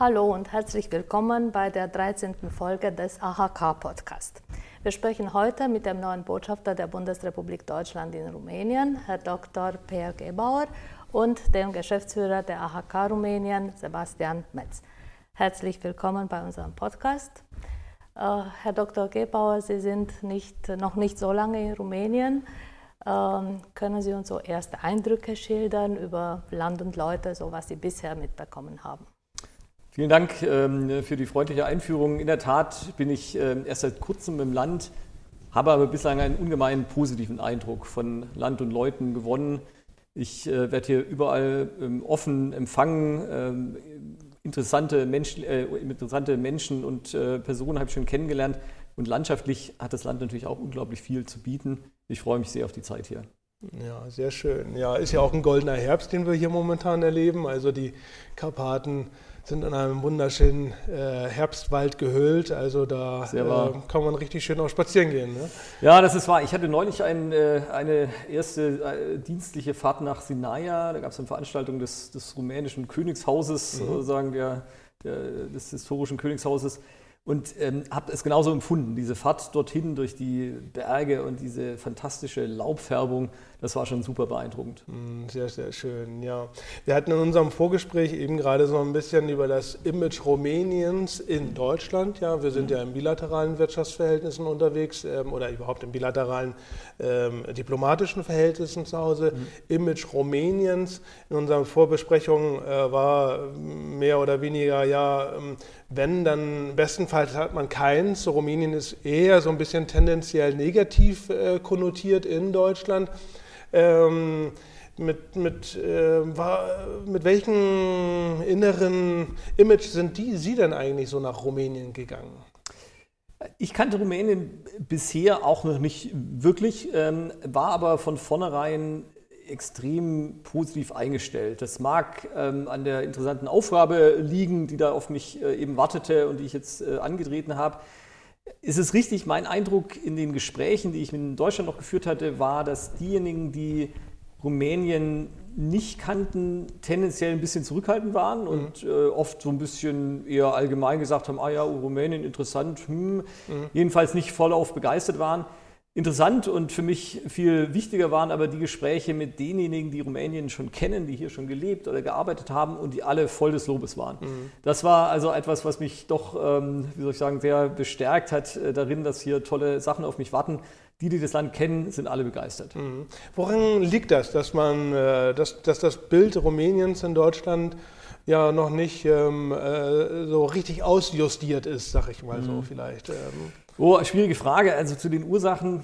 Hallo und herzlich willkommen bei der 13. Folge des AHK Podcast. Wir sprechen heute mit dem neuen Botschafter der Bundesrepublik Deutschland in Rumänien, Herr Dr. Peer Gebauer, und dem Geschäftsführer der AHK Rumänien, Sebastian Metz. Herzlich willkommen bei unserem Podcast. Äh, Herr Dr. Gebauer, Sie sind nicht, noch nicht so lange in Rumänien. Ähm, können Sie uns so erste Eindrücke schildern über Land und Leute, so was Sie bisher mitbekommen haben? Vielen Dank ähm, für die freundliche Einführung. In der Tat bin ich äh, erst seit kurzem im Land, habe aber bislang einen ungemein positiven Eindruck von Land und Leuten gewonnen. Ich äh, werde hier überall ähm, offen empfangen. Ähm, interessante, Menschen, äh, interessante Menschen und äh, Personen habe ich schon kennengelernt. Und landschaftlich hat das Land natürlich auch unglaublich viel zu bieten. Ich freue mich sehr auf die Zeit hier. Ja, sehr schön. Ja, ist ja auch ein goldener Herbst, den wir hier momentan erleben. Also die Karpaten sind in einem wunderschönen äh, Herbstwald gehüllt. Also da äh, kann man richtig schön auch spazieren gehen. Ne? Ja, das ist wahr. Ich hatte neulich ein, äh, eine erste äh, dienstliche Fahrt nach Sinaia. Da gab es eine Veranstaltung des, des rumänischen Königshauses, mhm. sozusagen der, der, des historischen Königshauses. Und ähm, habe es genauso empfunden, diese Fahrt dorthin durch die Berge und diese fantastische Laubfärbung, das war schon super beeindruckend. Mm, sehr, sehr schön, ja. Wir hatten in unserem Vorgespräch eben gerade so ein bisschen über das Image Rumäniens in Deutschland. Ja, wir sind mhm. ja in bilateralen Wirtschaftsverhältnissen unterwegs ähm, oder überhaupt in bilateralen ähm, diplomatischen Verhältnissen zu Hause. Mhm. Image Rumäniens in unserer Vorbesprechung äh, war mehr oder weniger ja, ähm, wenn dann bestenfalls hat man keins. Rumänien ist eher so ein bisschen tendenziell negativ äh, konnotiert in Deutschland. Ähm, mit, mit, äh, war, mit welchem inneren Image sind die, Sie denn eigentlich so nach Rumänien gegangen? Ich kannte Rumänien bisher auch noch nicht wirklich, ähm, war aber von vornherein extrem positiv eingestellt. Das mag ähm, an der interessanten Aufgabe liegen, die da auf mich äh, eben wartete und die ich jetzt äh, angetreten habe. Ist es richtig, mein Eindruck in den Gesprächen, die ich in Deutschland noch geführt hatte, war, dass diejenigen, die Rumänien nicht kannten, tendenziell ein bisschen zurückhaltend waren mhm. und äh, oft so ein bisschen eher allgemein gesagt haben, ah ja, Rumänien interessant, hm. mhm. jedenfalls nicht voll auf begeistert waren. Interessant und für mich viel wichtiger waren aber die Gespräche mit denjenigen, die Rumänien schon kennen, die hier schon gelebt oder gearbeitet haben und die alle voll des Lobes waren. Mhm. Das war also etwas, was mich doch, ähm, wie soll ich sagen, sehr bestärkt hat äh, darin, dass hier tolle Sachen auf mich warten. Die, die das Land kennen, sind alle begeistert. Mhm. Woran liegt das, dass man, äh, dass, dass das Bild Rumäniens in Deutschland ja noch nicht ähm, äh, so richtig ausjustiert ist, sag ich mal mhm. so vielleicht? Ähm. Oh, schwierige Frage. Also zu den Ursachen,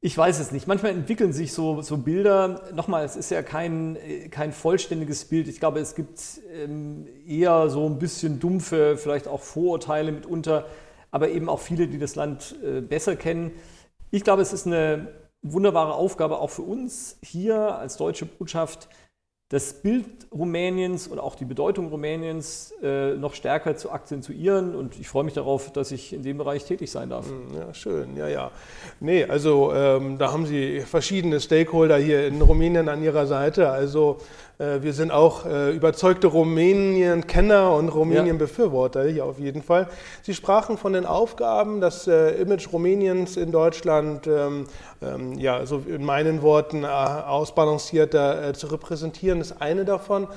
ich weiß es nicht. Manchmal entwickeln sich so, so Bilder. Nochmal, es ist ja kein, kein vollständiges Bild. Ich glaube, es gibt ähm, eher so ein bisschen dumpfe, vielleicht auch Vorurteile mitunter, aber eben auch viele, die das Land äh, besser kennen. Ich glaube, es ist eine wunderbare Aufgabe auch für uns hier als deutsche Botschaft, das Bild Rumäniens und auch die Bedeutung Rumäniens äh, noch stärker zu akzentuieren. Und ich freue mich darauf, dass ich in dem Bereich tätig sein darf. Hm, ja, schön, ja, ja. Nee, also ähm, da haben Sie verschiedene Stakeholder hier in Rumänien an Ihrer Seite. Also äh, wir sind auch äh, überzeugte Rumänien-Kenner und Rumänien-Befürworter hier auf jeden Fall. Sie sprachen von den Aufgaben, das äh, Image Rumäniens in Deutschland, ähm, ähm, ja, so in meinen Worten ausbalancierter zu repräsentieren, ist eine davon.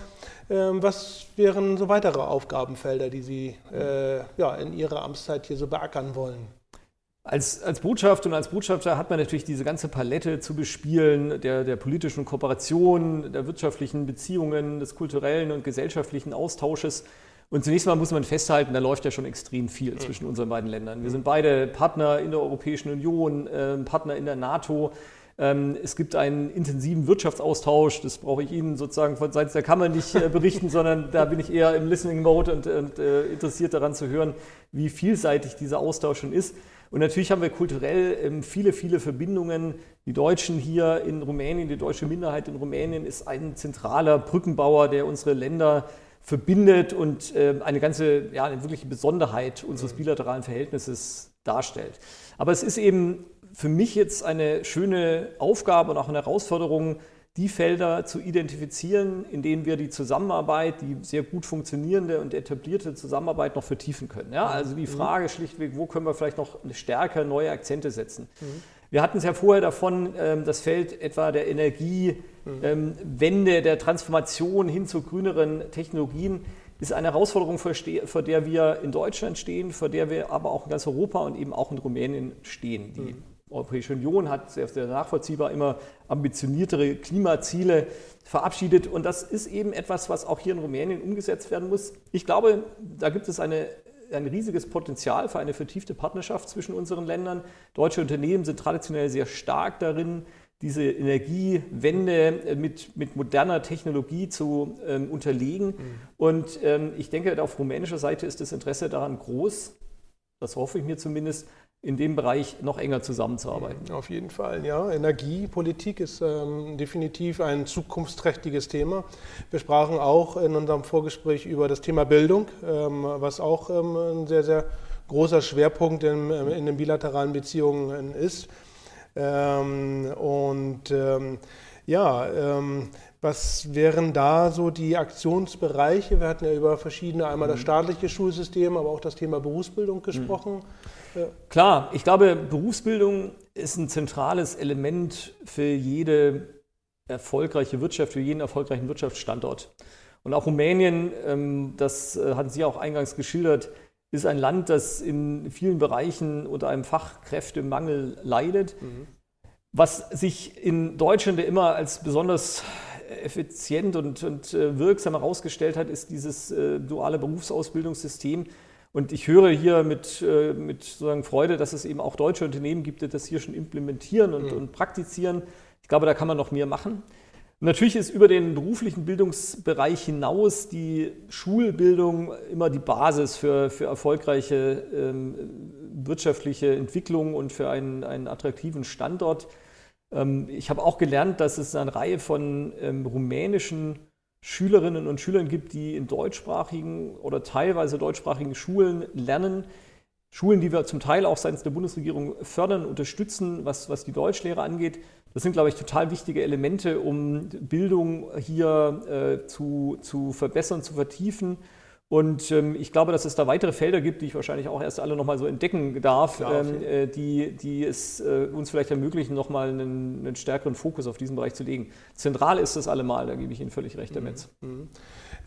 Ähm, was wären so weitere Aufgabenfelder, die Sie ja, in Ihrer Amtszeit hier so beackern wollen? Als, als Botschaft und als Botschafter hat man natürlich diese ganze Palette zu bespielen, der, der politischen Kooperation, der wirtschaftlichen Beziehungen, des kulturellen und gesellschaftlichen Austausches. Und zunächst mal muss man festhalten, da läuft ja schon extrem viel zwischen unseren beiden Ländern. Wir sind beide Partner in der Europäischen Union, äh, Partner in der NATO. Ähm, es gibt einen intensiven Wirtschaftsaustausch, das brauche ich Ihnen sozusagen von seitens der Kammer nicht äh, berichten, sondern da bin ich eher im Listening Mode und, und äh, interessiert daran zu hören, wie vielseitig dieser Austausch schon ist. Und natürlich haben wir kulturell ähm, viele, viele Verbindungen. Die Deutschen hier in Rumänien, die deutsche Minderheit in Rumänien ist ein zentraler Brückenbauer, der unsere Länder verbindet und ähm, eine ganze, ja, eine wirkliche Besonderheit unseres bilateralen Verhältnisses darstellt. Aber es ist eben für mich jetzt eine schöne Aufgabe und auch eine Herausforderung, die Felder zu identifizieren, in denen wir die Zusammenarbeit, die sehr gut funktionierende und etablierte Zusammenarbeit noch vertiefen können. Ja, also die mhm. Frage schlichtweg, wo können wir vielleicht noch stärker neue Akzente setzen. Mhm. Wir hatten es ja vorher davon, ähm, das Feld etwa der Energiewende, ähm, der Transformation hin zu grüneren Technologien ist eine Herausforderung, vor der wir in Deutschland stehen, vor der wir aber auch in ganz Europa und eben auch in Rumänien stehen. Die mhm. Europäische Union hat sehr, sehr nachvollziehbar immer ambitioniertere Klimaziele verabschiedet und das ist eben etwas, was auch hier in Rumänien umgesetzt werden muss. Ich glaube, da gibt es eine, ein riesiges Potenzial für eine vertiefte Partnerschaft zwischen unseren Ländern. Deutsche Unternehmen sind traditionell sehr stark darin, diese Energiewende mit, mit moderner Technologie zu ähm, unterlegen. Mhm. Und ähm, ich denke, auf rumänischer Seite ist das Interesse daran groß, das hoffe ich mir zumindest, in dem Bereich noch enger zusammenzuarbeiten. Auf jeden Fall, ja. Energiepolitik ist ähm, definitiv ein zukunftsträchtiges Thema. Wir sprachen auch in unserem Vorgespräch über das Thema Bildung, ähm, was auch ähm, ein sehr, sehr großer Schwerpunkt in, ähm, in den bilateralen Beziehungen ist. Ähm, und ähm, ja, was wären da so die Aktionsbereiche? Wir hatten ja über verschiedene, einmal das mhm. staatliche Schulsystem, aber auch das Thema Berufsbildung gesprochen. Mhm. Ja. Klar, ich glaube, Berufsbildung ist ein zentrales Element für jede erfolgreiche Wirtschaft, für jeden erfolgreichen Wirtschaftsstandort. Und auch Rumänien, ähm, das äh, hatten Sie auch eingangs geschildert, ist ein Land, das in vielen Bereichen unter einem Fachkräftemangel leidet. Mhm. Was sich in Deutschland immer als besonders effizient und, und äh, wirksam herausgestellt hat, ist dieses äh, duale Berufsausbildungssystem, und ich höre hier mit, äh, mit sozusagen Freude, dass es eben auch deutsche Unternehmen gibt, die das hier schon implementieren und, mhm. und praktizieren. Ich glaube, da kann man noch mehr machen. Und natürlich ist über den beruflichen Bildungsbereich hinaus die Schulbildung immer die Basis für, für erfolgreiche ähm, wirtschaftliche Entwicklung und für einen, einen attraktiven Standort. Ähm, ich habe auch gelernt, dass es eine Reihe von ähm, rumänischen Schülerinnen und Schülern gibt, die in deutschsprachigen oder teilweise deutschsprachigen Schulen lernen. Schulen, die wir zum Teil auch seitens der Bundesregierung fördern, unterstützen, was, was die Deutschlehre angeht. Das sind, glaube ich, total wichtige Elemente, um Bildung hier äh, zu, zu verbessern, zu vertiefen und ähm, ich glaube, dass es da weitere Felder gibt, die ich wahrscheinlich auch erst alle nochmal so entdecken darf, Klar, ähm, äh, die, die es äh, uns vielleicht ermöglichen, nochmal einen, einen stärkeren Fokus auf diesen Bereich zu legen. Zentral ist das allemal, da gebe ich Ihnen völlig recht damit. Mhm. mhm.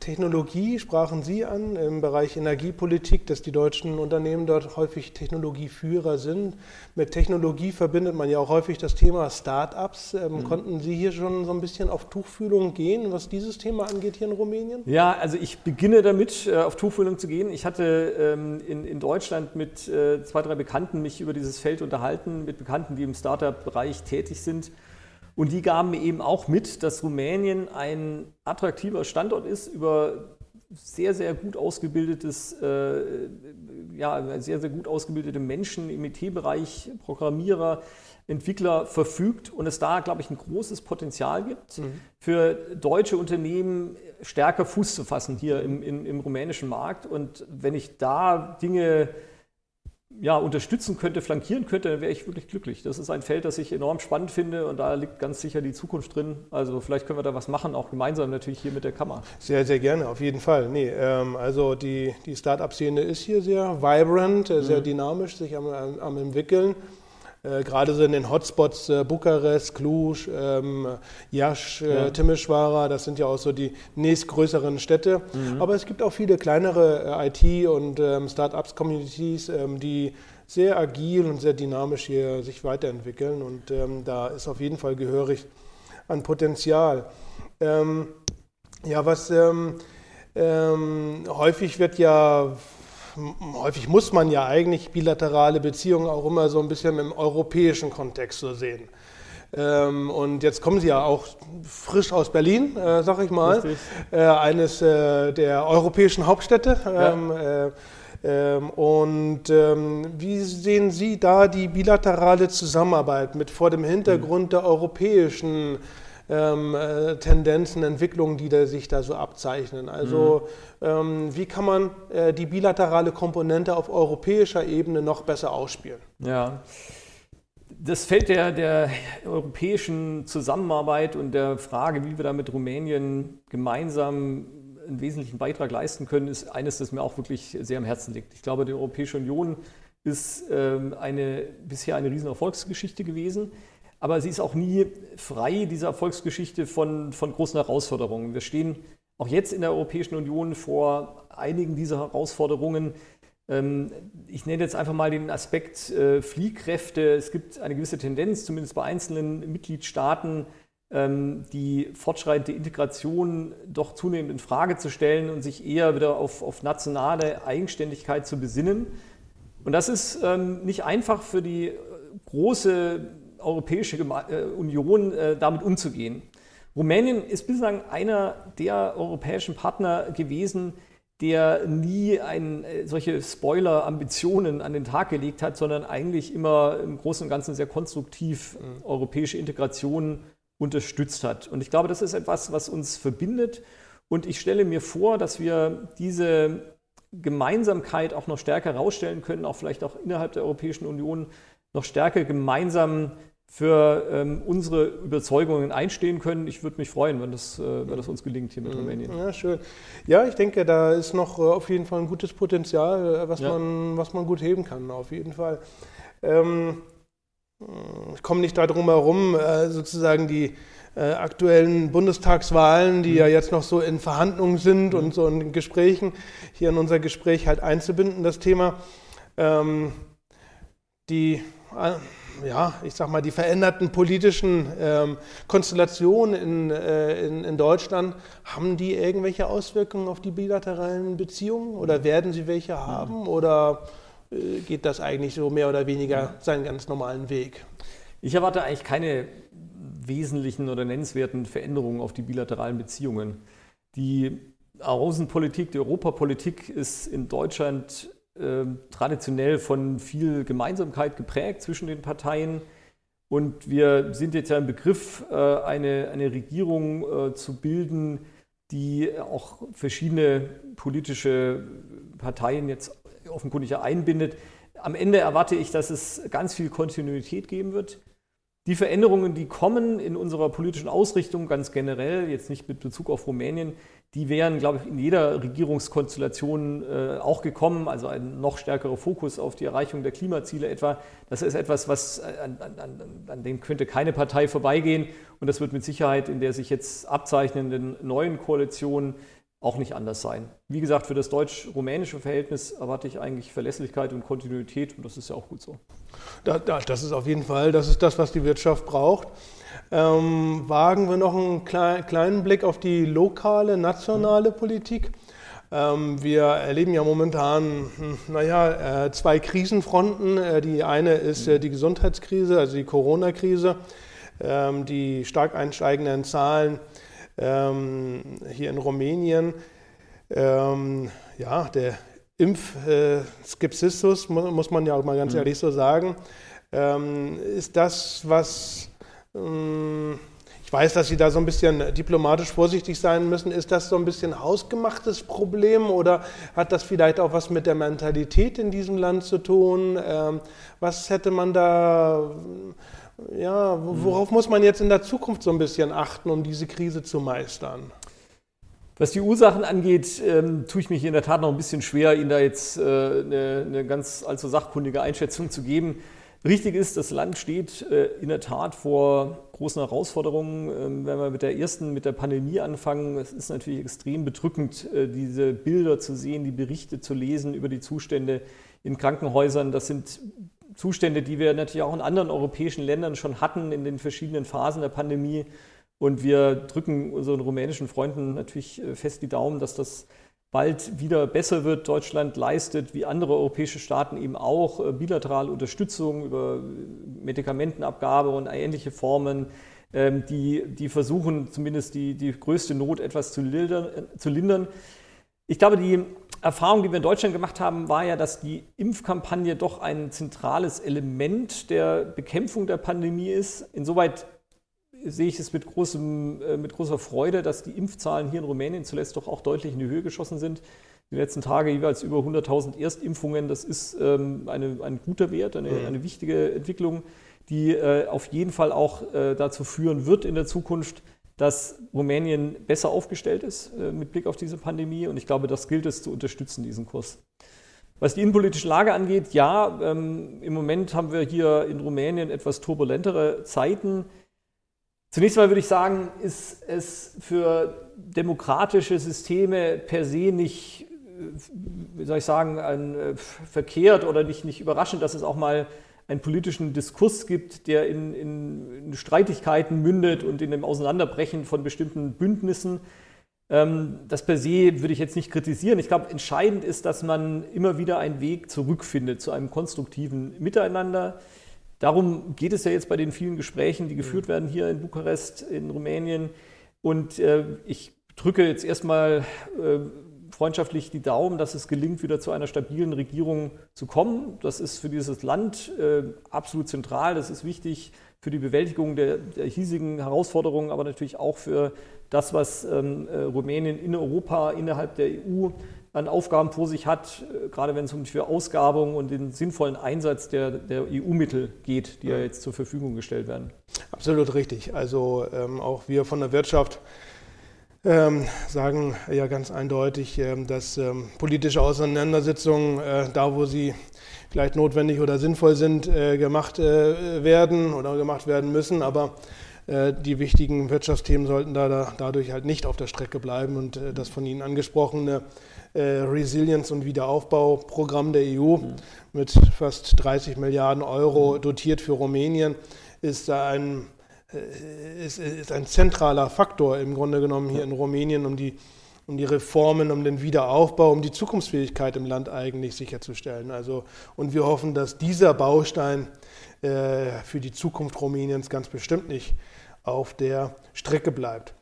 Technologie sprachen Sie an im Bereich Energiepolitik, dass die deutschen Unternehmen dort häufig Technologieführer sind. Mit Technologie verbindet man ja auch häufig das Thema Start-ups. Ähm, mhm. Konnten Sie hier schon so ein bisschen auf Tuchfühlung gehen, was dieses Thema angeht hier in Rumänien? Ja, also ich beginne damit, äh, auf Tuchfühlung zu gehen. Ich hatte ähm, in, in Deutschland mit äh, zwei, drei Bekannten mich über dieses Feld unterhalten, mit Bekannten, die im Startup-Bereich tätig sind. Und die gaben mir eben auch mit, dass Rumänien ein attraktiver Standort ist über sehr, sehr gut ausgebildetes, äh, ja, sehr, sehr gut ausgebildete Menschen im IT-Bereich, Programmierer, Entwickler verfügt und es da, glaube ich, ein großes Potenzial gibt, mhm. für deutsche Unternehmen stärker Fuß zu fassen hier im, im, im rumänischen Markt. Und wenn ich da Dinge ja, unterstützen könnte, flankieren könnte, dann wäre ich wirklich glücklich. Das ist ein Feld, das ich enorm spannend finde und da liegt ganz sicher die Zukunft drin. Also vielleicht können wir da was machen, auch gemeinsam natürlich hier mit der Kammer. Sehr, sehr gerne, auf jeden Fall. Nee, ähm, also die, die Start-up-Szene ist hier sehr vibrant, äh, sehr mhm. dynamisch, sich am, am entwickeln. Äh, gerade so in den Hotspots äh, Bukarest, Cluj, ähm, Jasch, äh, ja. Timișoara, das sind ja auch so die nächstgrößeren Städte. Mhm. Aber es gibt auch viele kleinere äh, IT- und ähm, Start-ups-Communities, ähm, die sehr agil und sehr dynamisch hier sich weiterentwickeln. Und ähm, da ist auf jeden Fall gehörig an Potenzial. Ähm, ja, was ähm, häufig wird ja häufig muss man ja eigentlich bilaterale Beziehungen auch immer so ein bisschen im europäischen Kontext so sehen. Ähm, und jetzt kommen Sie ja auch frisch aus Berlin, äh, sag ich mal, äh, eines äh, der europäischen Hauptstädte. Ähm, ja. Äh, ähm, und ähm, wie sehen Sie da die bilaterale Zusammenarbeit mit vor dem Hintergrund der europäischen ähm, äh, Tendenzen, Entwicklungen, die da, sich da so abzeichnen. Also mhm. ähm, wie kann man äh, die bilaterale Komponente auf europäischer Ebene noch besser ausspielen? Ja. das Feld der, der europäischen Zusammenarbeit und der Frage, wie wir da mit Rumänien gemeinsam einen wesentlichen Beitrag leisten können, ist eines, das mir auch wirklich sehr am Herzen liegt. Ich glaube, die Europäische Union ist ähm, eine, bisher eine riesen Erfolgsgeschichte gewesen, aber sie ist auch nie frei, diese Erfolgsgeschichte, von, von großen Herausforderungen. Wir stehen auch jetzt in der Europäischen Union vor einigen dieser Herausforderungen, ähm, ich nenne jetzt einfach mal den Aspekt äh, Fliehkräfte. Es gibt eine gewisse Tendenz, zumindest bei einzelnen Mitgliedstaaten, ähm, die fortschreitende Integration doch zunehmend in Frage zu stellen und sich eher wieder auf, auf nationale Eigenständigkeit zu besinnen. Und das ist ähm, nicht einfach für die große Europäische äh, Union damit umzugehen. Rumänien ist bislang einer der europäischen Partner gewesen, der nie ein, äh, solche Spoiler-Ambitionen an den Tag gelegt hat, sondern eigentlich immer im Großen und Ganzen sehr konstruktiv mhm. europäische Integration unterstützt hat. Und ich glaube, das ist etwas, was uns verbindet. Und ich stelle mir vor, dass wir diese Gemeinsamkeit auch noch stärker herausstellen können, auch vielleicht auch innerhalb der Europäischen Union noch stärker gemeinsam für ähm, unsere Überzeugungen einstehen können. Ich würde mich freuen, wenn das, äh, wenn das uns gelingt hier mit mhm. Rumänien. Ja, schön. Ja, ich denke, da ist noch äh, auf jeden Fall ein gutes Potenzial, äh, was, ja. man, was man gut heben kann, auf jeden Fall. Ähm, ich komme nicht darum herum, äh, sozusagen die äh, aktuellen Bundestagswahlen, die mhm. ja jetzt noch so in Verhandlungen sind mhm. und so in Gesprächen, hier in unser Gespräch halt einzubinden, das Thema. Ähm, die ja, ich sag mal, die veränderten politischen ähm, Konstellationen in, äh, in, in, Deutschland, haben die irgendwelche Auswirkungen auf die bilateralen Beziehungen oder werden sie welche haben oder äh, geht das eigentlich so mehr oder weniger seinen ganz normalen Weg? Ich erwarte eigentlich keine wesentlichen oder nennenswerten Veränderungen auf die bilateralen Beziehungen. Die Außenpolitik, die Europapolitik ist in Deutschland traditionell von viel Gemeinsamkeit geprägt zwischen den Parteien. Und wir sind jetzt ja im Begriff, äh, eine, eine Regierung äh, zu bilden, die auch verschiedene politische Parteien jetzt offenkundig einbindet. Am Ende erwarte ich, dass es ganz viel Kontinuität geben wird. Die Veränderungen, die kommen in unserer politischen Ausrichtung ganz generell, jetzt nicht mit Bezug auf Rumänien, die wären, glaube ich, in jeder Regierungskonstellation äh, auch gekommen. Also ein noch stärkerer Fokus auf die Erreichung der Klimaziele etwa. Das ist etwas, was, an, an, an, dem könnte keine Partei vorbeigehen. Und das wird mit Sicherheit in der sich jetzt abzeichnenden neuen Koalition auch nicht anders sein. Wie gesagt, für das deutsch-rumänische Verhältnis erwarte ich eigentlich Verlässlichkeit und Kontinuität und das ist ja auch gut so. das ist auf jeden Fall, das ist das, was die Wirtschaft braucht ähm, wagen wir noch einen kleinen Blick auf die lokale, nationale Politik. Ähm, wir erleben ja momentan, hm, naja, äh, zwei Krisenfronten. Äh, die eine ist äh, die Gesundheitskrise, also die Corona-Krise, ähm, die stark einsteigenden Zahlen ähm, hier in Rumänien. Ähm, ja, der Impfskepsismus, muss man ja auch mal ganz mhm. ehrlich so sagen, ähm, ist das, was ähm, ich weiß, dass Sie da so ein bisschen diplomatisch vorsichtig sein müssen. Ist das so ein bisschen hausgemachtes Problem oder hat das vielleicht auch was mit der Mentalität in diesem Land zu tun? Ähm, was hätte man da, ja, worauf muss man jetzt in der Zukunft so ein bisschen achten, um diese Krise zu meistern? Was die Ursachen angeht, ähm, tue ich mich in der Tat noch ein bisschen schwer, Ihnen da jetzt äh, eine, eine ganz allzu sachkundige Einschätzung zu geben. Richtig ist, das Land steht äh, in der Tat vor großen Herausforderungen. Ähm, wenn wir mit der ersten, mit der Pandemie anfangen, es ist natürlich extrem bedrückend, äh, diese Bilder zu sehen, die Berichte zu lesen über die Zustände in Krankenhäusern. Das sind Zustände, die wir natürlich auch in anderen europäischen Ländern schon hatten in den verschiedenen Phasen der Pandemie. Und wir drücken unseren rumänischen Freunden natürlich äh, fest die Daumen, dass das bald wieder besser wird. Deutschland leistet, wie andere europäische Staaten eben auch, äh, bilaterale Unterstützung über Medikamentenabgabe und ähnliche Formen, ähm, die, die versuchen zumindest die, die größte Not etwas zu lindern, äh, zu lindern. Ich glaube, die Erfahrung, die wir in Deutschland gemacht haben, war ja, dass die Impfkampagne doch ein zentrales Element der Bekämpfung der Pandemie ist. Insoweit sehe ich es mit, großem, äh, mit großer Freude, dass die Impfzahlen hier in Rumänien zuletzt doch auch deutlich in die Höhe geschossen sind. Die letzten Tage jeweils über 100.000 Erstimpfungen. Das ist ähm, eine, ein guter Wert, eine, mhm. eine wichtige Entwicklung. die äh, auf jeden Fall auch äh, dazu führen wird in der Zukunft, dass Rumänien besser aufgestellt ist äh, mit Blick auf diese Pandemie. Und ich glaube, das gilt es zu unterstützen, diesen Kurs. Was die innenpolitische Lage angeht, ja, ähm, im Moment haben wir hier in Rumänien etwas turbulentere Zeiten. Zunächst mal würde ich sagen, ist es für demokratische Systeme per se nicht, äh, wie soll ich sagen, ein, äh, verkehrt oder nicht, nicht überraschend, dass es auch mal einen politischen Diskurs gibt, der in, in, Streitigkeiten mündet und in dem Auseinanderbrechen von bestimmten Bündnissen. Ähm, das per se würde ich jetzt nicht kritisieren. Ich glaube, entscheidend ist, dass man immer wieder einen Weg zurückfindet zu einem konstruktiven Miteinander. Darum geht es ja jetzt bei den vielen Gesprächen, die geführt mhm. werden hier in Bukarest, in Rumänien. Und äh, ich drücke jetzt erstmal äh, freundschaftlich die Daumen, dass es gelingt, wieder zu einer stabilen Regierung zu kommen. Das ist für dieses Land äh, absolut zentral. Das ist wichtig für die Bewältigung der, der, hiesigen Herausforderungen, aber natürlich auch für das, was ähm, äh, Rumänien in Europa, innerhalb der EU an Aufgaben vor sich hat, äh, gerade wenn es um die Ausgabung und den sinnvollen Einsatz der, der EU-Mittel geht, die ja jetzt zur Verfügung gestellt werden. Absolut richtig. Also ähm, auch wir von der Wirtschaft ähm, sagen ja ganz eindeutig, ähm, dass ähm, politische Auseinandersetzungen, äh, da wo sie vielleicht notwendig oder sinnvoll sind, äh, gemacht äh, werden oder gemacht werden müssen. Aber äh, die wichtigen Wirtschaftsthemen sollten da, da, dadurch halt nicht auf der Strecke bleiben. Und äh, das von Ihnen angesprochene äh, Resilience- und Wiederaufbauprogramm der EU mhm. mit fast 30 Milliarden Euro dotiert für Rumänien ist ein ist, ist ein zentraler Faktor im Grunde genommen hier in Rumänien, um die, um die Reformen, um den Wiederaufbau, um die Zukunftsfähigkeit im Land eigentlich sicherzustellen. Also, und wir hoffen, dass dieser Baustein äh, für die Zukunft Rumäniens ganz bestimmt nicht auf der Strecke bleibt.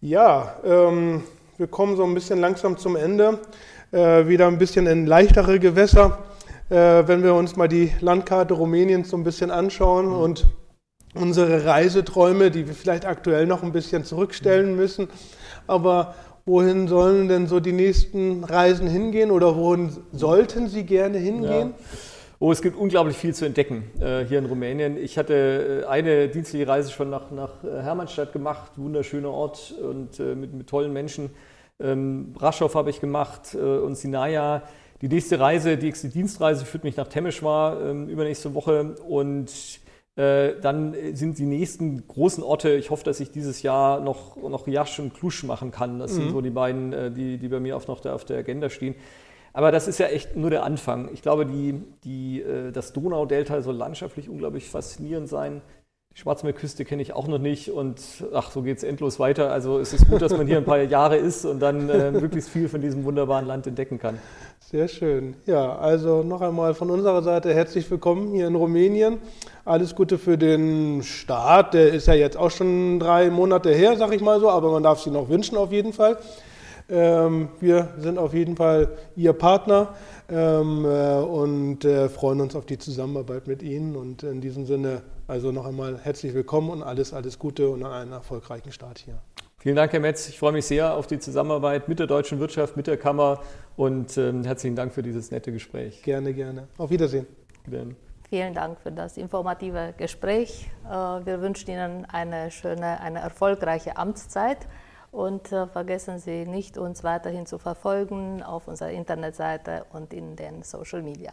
Ja, ähm, wir kommen so ein bisschen langsam zum Ende, äh, wieder ein bisschen in leichtere Gewässer. Äh, wenn wir uns mal die Landkarte Rumäniens so ein bisschen anschauen mhm. und unsere Reiseträume, die wir vielleicht aktuell noch ein bisschen zurückstellen müssen. Aber wohin sollen denn so die nächsten Reisen hingehen oder wohin sollten Sie gerne hingehen? Ja. Oh, es gibt unglaublich viel zu entdecken äh, hier in Rumänien. Ich hatte äh, eine dienstliche Reise schon nach, nach äh, Hermannstadt gemacht, wunderschöner Ort und äh, mit, mit, tollen Menschen. Ähm, Braschow habe ich gemacht äh, und Sinaia. Die nächste Reise, die nächste Dienstreise führt mich nach Temeschwar ähm, übernächste Woche und dann sind die nächsten großen Orte, ich hoffe, dass ich dieses Jahr noch, noch Jasch und Klusch machen kann. Das mhm. sind so die beiden, äh, die, die bei mir auf, noch der, auf der Agenda stehen. Aber das ist ja echt nur der Anfang. Ich glaube, die, die, äh, das Donaudelta soll landschaftlich unglaublich faszinierend sein. Die Schwarzmeerküste kenne ich auch noch nicht und ach, so geht es endlos weiter. Also es ist gut, dass man hier ein paar Jahre ist und dann äh, möglichst viel von diesem wunderbaren Land entdecken kann. Sehr schön. Ja, also noch einmal von unserer Seite herzlich willkommen hier in Rumänien. Alles Gute für den Start. Der ist ja jetzt auch schon drei Monate her, sag ich mal so, aber man darf sie noch wünschen auf jeden Fall. Ähm, wir sind auf jeden Fall Ihr Partner ähm, äh, und äh, freuen uns auf die Zusammenarbeit mit Ihnen. Und in diesem Sinne also noch einmal herzlich willkommen und alles, alles Gute und einen erfolgreichen Start hier. Vielen Dank, Herr Metz. Ich freue mich sehr auf die Zusammenarbeit mit der deutschen Wirtschaft, mit der Kammer und ähm, herzlichen Dank für dieses nette Gespräch. Gerne, gerne. Auf Wiedersehen. Wiedersehen. Vielen Dank für das informative Gespräch. Äh, wir wünschen Ihnen eine schöne, eine erfolgreiche Amtszeit. Und äh, vergessen Sie nicht, uns weiterhin zu verfolgen auf unserer Internetseite und in den Social Media.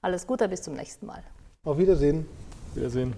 Alles Gute, bis zum nächsten Mal. Auf Wiedersehen. Wiedersehen.